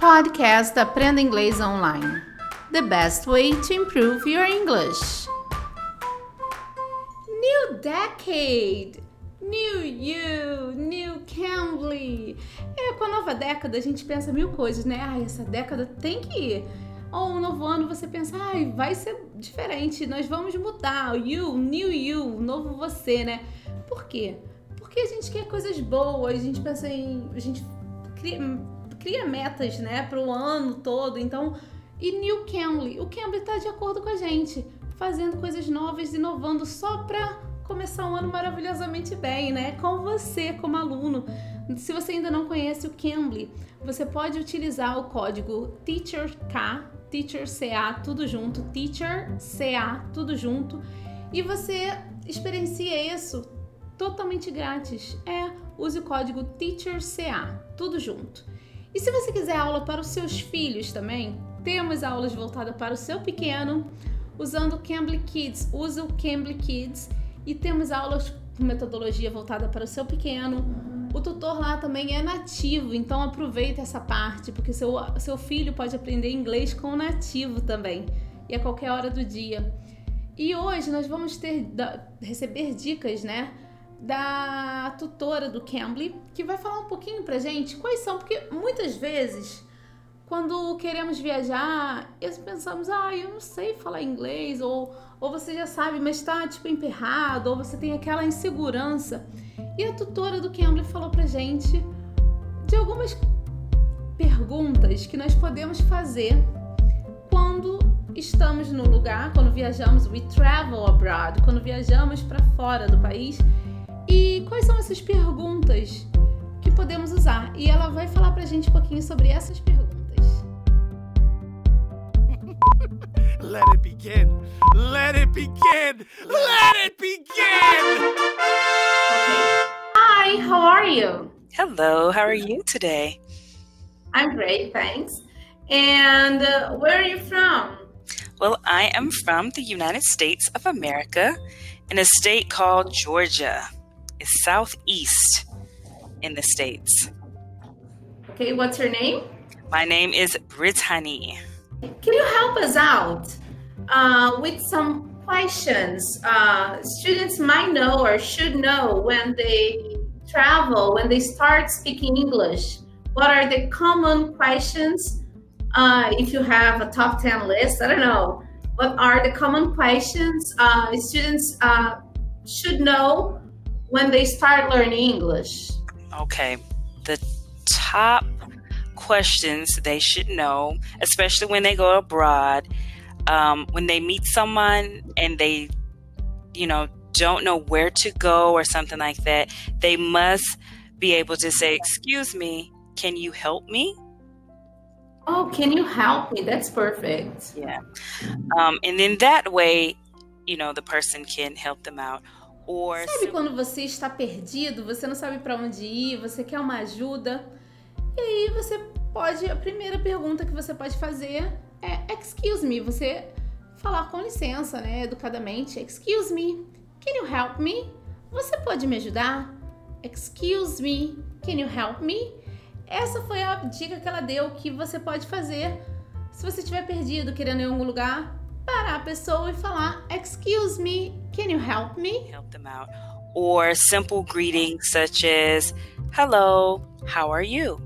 Podcast Aprenda Inglês Online. The best way to improve your English. New decade! New you! New Cambly! É, com a nova década a gente pensa mil coisas, né? Ai, essa década tem que ir. Ou um novo ano você pensa, ai, vai ser diferente, nós vamos mudar. You, new you, novo você, né? Por quê? Porque a gente quer coisas boas, a gente pensa em. A gente cria, metas, né, para o ano todo. Então, e New Cambly? O Cambly está de acordo com a gente, fazendo coisas novas, inovando só para começar um ano maravilhosamente bem, né? Com você como aluno. Se você ainda não conhece o Cambly, você pode utilizar o código TEACHERK, Teacher CA, tudo junto, Teacher CA, tudo junto, e você experiencia isso totalmente grátis. É, use o código TEACHERCA, tudo junto. E se você quiser aula para os seus filhos também, temos aulas voltadas para o seu pequeno, usando o Cambly Kids. Use o Cambly Kids e temos aulas com metodologia voltada para o seu pequeno. O tutor lá também é nativo, então aproveita essa parte, porque seu, seu filho pode aprender inglês com o nativo também, e a qualquer hora do dia. E hoje nós vamos ter receber dicas, né? Da tutora do Cambly, que vai falar um pouquinho pra gente quais são, porque muitas vezes quando queremos viajar, pensamos, ah, eu não sei falar inglês, ou, ou você já sabe, mas tá tipo emperrado, ou você tem aquela insegurança. E a tutora do Cambly falou pra gente de algumas perguntas que nós podemos fazer quando estamos no lugar, quando viajamos, we travel abroad, quando viajamos para fora do país e quais são essas perguntas que podemos usar? E ela vai falar pra gente um pouquinho sobre essas perguntas. Let it begin. Let it begin. Let it begin. Okay. Hi, how are you? Hello, how are you today? I'm great, thanks. And uh, where are you from? Well, I am from the United States of America in a state called Georgia is southeast in the States. Okay, what's your name? My name is Brittany. Can you help us out uh, with some questions uh, students might know or should know when they travel, when they start speaking English? What are the common questions? Uh, if you have a top 10 list, I don't know. What are the common questions uh, students uh, should know when they start learning English? Okay. The top questions they should know, especially when they go abroad, um, when they meet someone and they, you know, don't know where to go or something like that, they must be able to say, Excuse me, can you help me? Oh, can you help me? That's perfect. Yeah. Um, and then that way, you know, the person can help them out. Or sabe quando você está perdido, você não sabe para onde ir, você quer uma ajuda? E aí você pode, a primeira pergunta que você pode fazer é excuse me, você falar com licença, né, educadamente. Excuse me, can you help me? Você pode me ajudar? Excuse me, can you help me? Essa foi a dica que ela deu que você pode fazer se você estiver perdido, querendo ir em algum lugar, parar a pessoa e falar excuse me, Can you help me? Help them out. Or simple greetings such as Hello, how are you?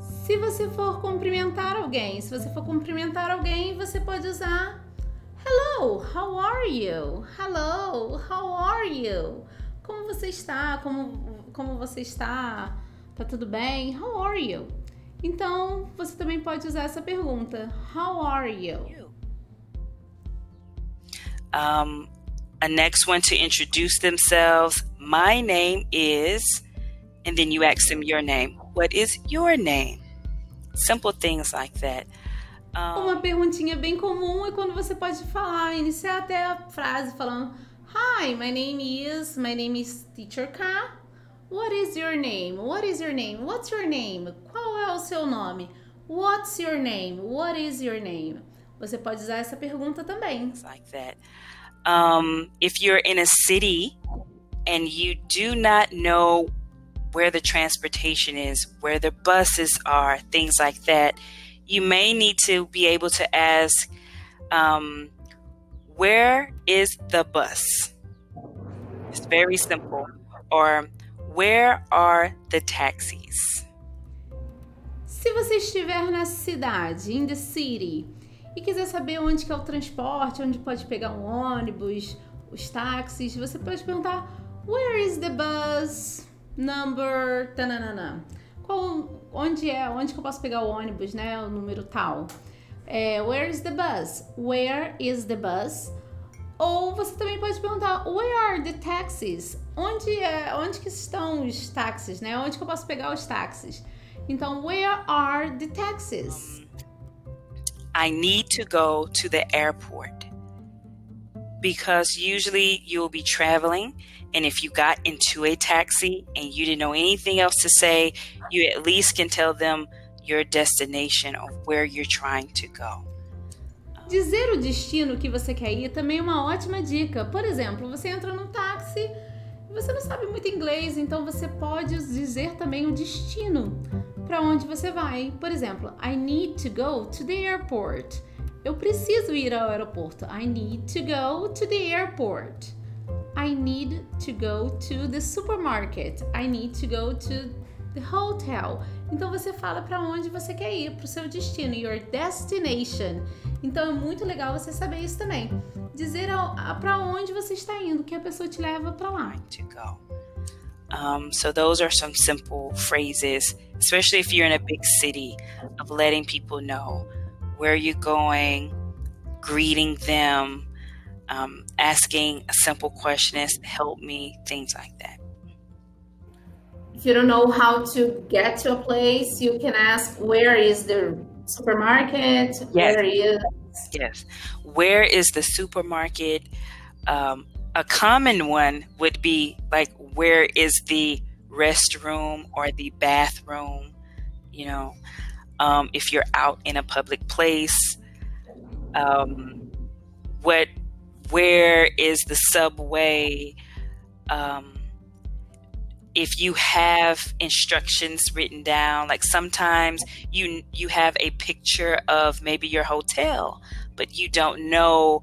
Se você for cumprimentar alguém, se você for cumprimentar alguém, você pode usar Hello, how are you? Hello, how are you? Como você está? Como, como você está? Tá tudo bem? How are you? Então, você também pode usar essa pergunta. How are you? Um, a next one to introduce themselves. My name is, and then you ask them your name. What is your name? Simple things like that. Um, Uma perguntinha bem comum é quando você pode falar, iniciar até a frase falando Hi, my name is, my name is Teacher K. What is your name? What is your name? What's your name? Qual é o seu nome? What's your name? What is your name? Você pode usar essa pergunta também. Like that. Um, if you're in a city and you do not know where the transportation is, where the buses are, things like that, you may need to be able to ask, um, Where is the bus? It's very simple. Or, Where are the taxis? Se você estiver na cidade, in the city, e quiser saber onde que é o transporte, onde pode pegar um ônibus, os táxis, você pode perguntar Where is the bus number tananana? Qual, onde é, onde que eu posso pegar o ônibus, né? O número tal. É, where is the bus? Where is the bus? Ou você também pode perguntar Where are the taxis? Onde é, onde que estão os táxis, né? Onde que eu posso pegar os táxis? Então, where are the taxis? I need to go to the airport because usually you'll be traveling and if you got into a taxi and you didn't know anything else to say, you at least can tell them your destination or where you're trying to go. Dizer o destino que você quer ir também é uma ótima dica. Por exemplo, você entra num táxi e você não sabe muito inglês, então você pode dizer também o destino para onde você vai. Por exemplo, I need to go to the airport. Eu preciso ir ao aeroporto. I need to go to the airport. I need to go to the supermarket. I need to go to the hotel. Então você fala para onde você quer ir, para o seu destino, your destination. Então é muito legal você saber isso também. Dizer para onde você está indo, que a pessoa te leva para lá. To go. Um, so those are some simple phrases, especially if you're in a big city, of letting people know where you're going, greeting them, um, asking a simple question as help me, things like that. If you don't know how to get to a place, you can ask where is the supermarket? Yes. Where is Yes. Where is the supermarket? Um, a common one would be like, where is the restroom or the bathroom? You know, um, if you're out in a public place, um, what, where is the subway? Um, if you have instructions written down like sometimes you you have a picture of maybe your hotel but you don't know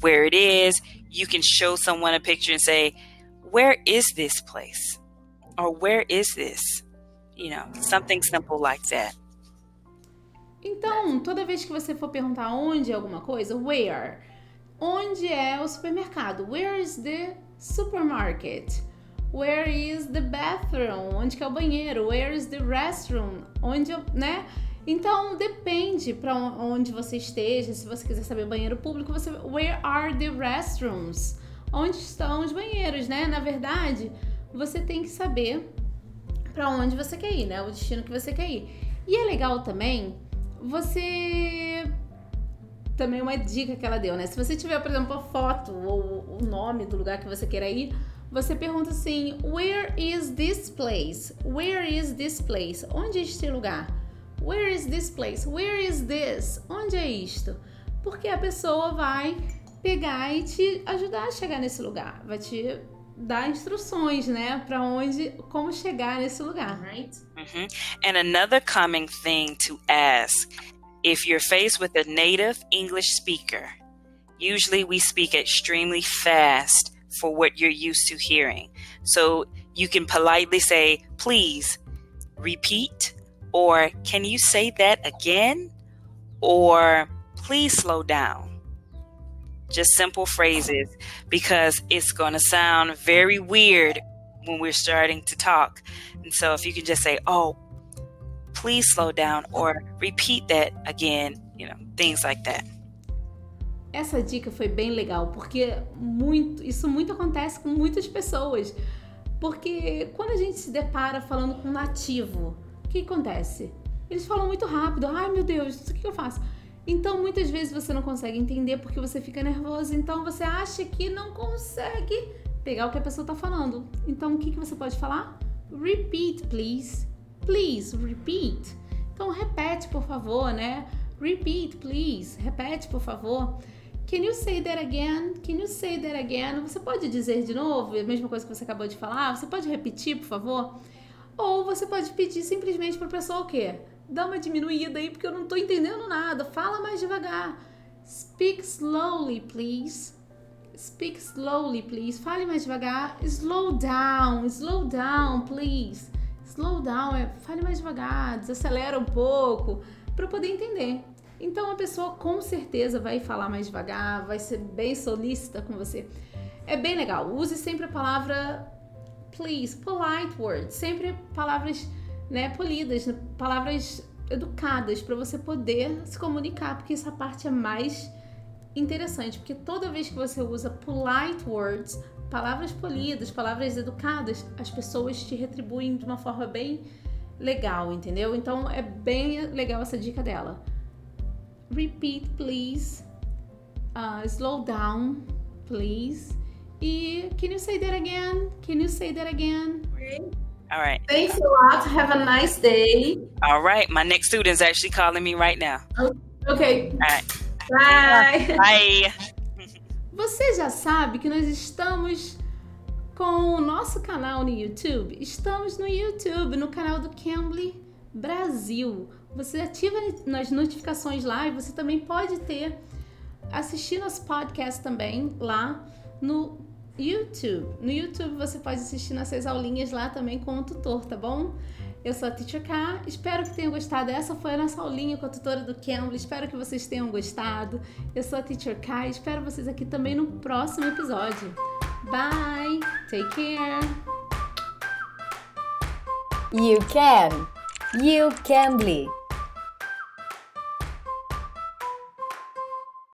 where it is you can show someone a picture and say where is this place or where is this you know something simple like that Então, toda vez que você for perguntar onde é alguma coisa, where? Onde é o supermercado? Where is the supermarket? Where is the bathroom? Onde que é o banheiro? Where is the restroom? Onde, né? Então, depende para onde você esteja. Se você quiser saber banheiro público, você Where are the restrooms? Onde estão os banheiros, né? Na verdade, você tem que saber para onde você quer ir, né? O destino que você quer ir. E é legal também você também uma dica que ela deu, né? Se você tiver, por exemplo, a foto ou o nome do lugar que você queira ir, você pergunta assim: Where is this place? Where is this place? Onde é este lugar? Where is this place? Where is this? Onde é isto? Porque a pessoa vai pegar e te ajudar a chegar nesse lugar, vai te dar instruções, né, para onde, como chegar nesse lugar, right? hmm And another common thing to ask if you're faced with a native English speaker, usually we speak extremely fast for what you're used to hearing. So you can politely say, please repeat, or can you say that again? Or please slow down. Just simple phrases because it's going to sound very weird when we're starting to talk. And so if you can just say, oh, please slow down or repeat that again, you know, things like that. Essa dica foi bem legal, porque muito, isso muito acontece com muitas pessoas. Porque quando a gente se depara falando com um nativo, o que acontece? Eles falam muito rápido. Ai, meu Deus, o que eu faço? Então, muitas vezes você não consegue entender porque você fica nervoso. Então, você acha que não consegue pegar o que a pessoa está falando. Então, o que, que você pode falar? Repeat, please. Please, repeat. Então, repete, por favor, né? Repeat, please. Repete, por favor. Can you say that again? Can you say that again? Você pode dizer de novo a mesma coisa que você acabou de falar? Você pode repetir, por favor? Ou você pode pedir simplesmente para a pessoa o quê? Dá uma diminuída aí porque eu não tô entendendo nada. Fala mais devagar. Speak slowly, please. Speak slowly, please. Fale mais devagar. Slow down, slow down, please. Slow down é fale mais devagar, desacelera um pouco para poder entender. Então a pessoa com certeza vai falar mais devagar, vai ser bem solícita com você. É bem legal. Use sempre a palavra please, polite words, sempre palavras, né, polidas, palavras educadas para você poder se comunicar, porque essa parte é mais interessante, porque toda vez que você usa polite words, palavras polidas, palavras educadas, as pessoas te retribuem de uma forma bem legal, entendeu? Então é bem legal essa dica dela. Repeat, please. Uh, slow down, please. E can you say that again? Can you say that again? All right. Thanks a lot. Have a nice day. All right. My next student's actually calling me right now. Okay. All right. Bye. Bye. Você já sabe que nós estamos com o nosso canal no YouTube? Estamos no YouTube, no canal do Cambly Brasil. Você ativa nas notificações lá e você também pode ter assistir nosso podcast também lá no YouTube. No YouTube você pode assistir nossas aulinhas lá também com o tutor, tá bom? Eu sou a Teacher K, espero que tenham gostado. Essa foi a nossa aulinha com a tutora do Cambly, espero que vocês tenham gostado. Eu sou a Teacher K, espero vocês aqui também no próximo episódio. Bye, take care. You can. You Cambly.